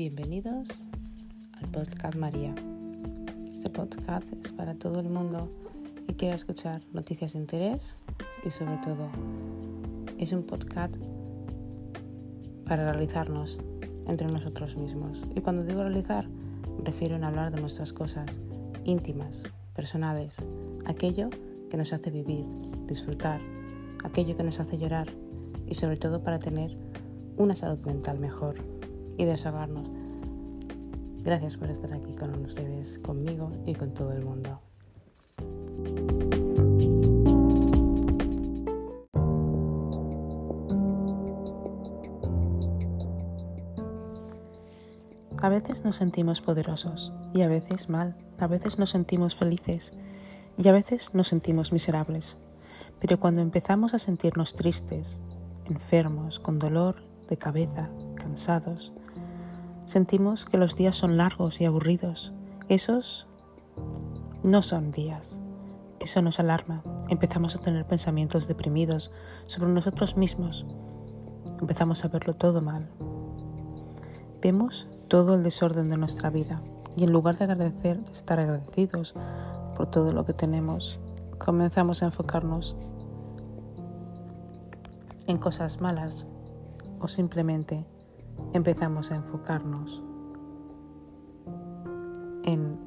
Bienvenidos al podcast María. Este podcast es para todo el mundo que quiera escuchar noticias de interés y sobre todo es un podcast para realizarnos entre nosotros mismos. Y cuando digo realizar, me refiero en hablar de nuestras cosas íntimas, personales, aquello que nos hace vivir, disfrutar, aquello que nos hace llorar y sobre todo para tener una salud mental mejor y desahogarnos. Gracias por estar aquí con ustedes, conmigo y con todo el mundo. A veces nos sentimos poderosos y a veces mal, a veces nos sentimos felices y a veces nos sentimos miserables. Pero cuando empezamos a sentirnos tristes, enfermos, con dolor de cabeza, cansados, sentimos que los días son largos y aburridos. Esos no son días. Eso nos alarma. Empezamos a tener pensamientos deprimidos sobre nosotros mismos. Empezamos a verlo todo mal. Vemos todo el desorden de nuestra vida y en lugar de agradecer, estar agradecidos por todo lo que tenemos, comenzamos a enfocarnos en cosas malas o simplemente empezamos a enfocarnos en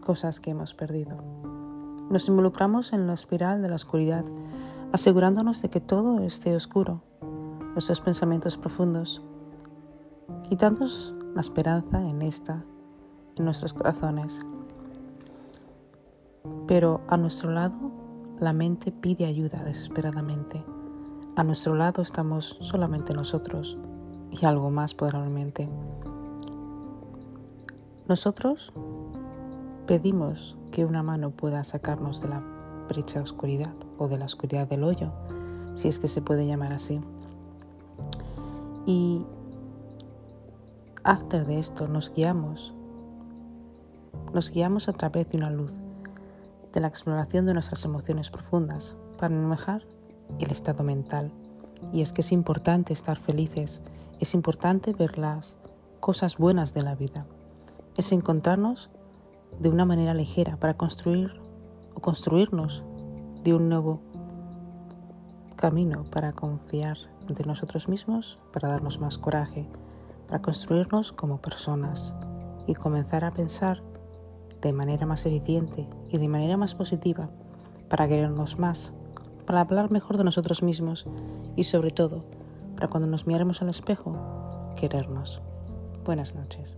cosas que hemos perdido. Nos involucramos en la espiral de la oscuridad, asegurándonos de que todo esté oscuro, nuestros pensamientos profundos, quitándonos la esperanza en esta, en nuestros corazones. Pero a nuestro lado, la mente pide ayuda desesperadamente. A nuestro lado estamos solamente nosotros y algo más probablemente. Nosotros pedimos que una mano pueda sacarnos de la brecha oscuridad o de la oscuridad del hoyo, si es que se puede llamar así. Y after de esto nos guiamos, nos guiamos a través de una luz, de la exploración de nuestras emociones profundas, para manejar el estado mental. Y es que es importante estar felices, es importante ver las cosas buenas de la vida, es encontrarnos de una manera ligera para construir o construirnos de un nuevo camino para confiar de nosotros mismos, para darnos más coraje, para construirnos como personas y comenzar a pensar de manera más eficiente y de manera más positiva para querernos más, para hablar mejor de nosotros mismos y sobre todo para cuando nos miremos al espejo, querernos. Buenas noches.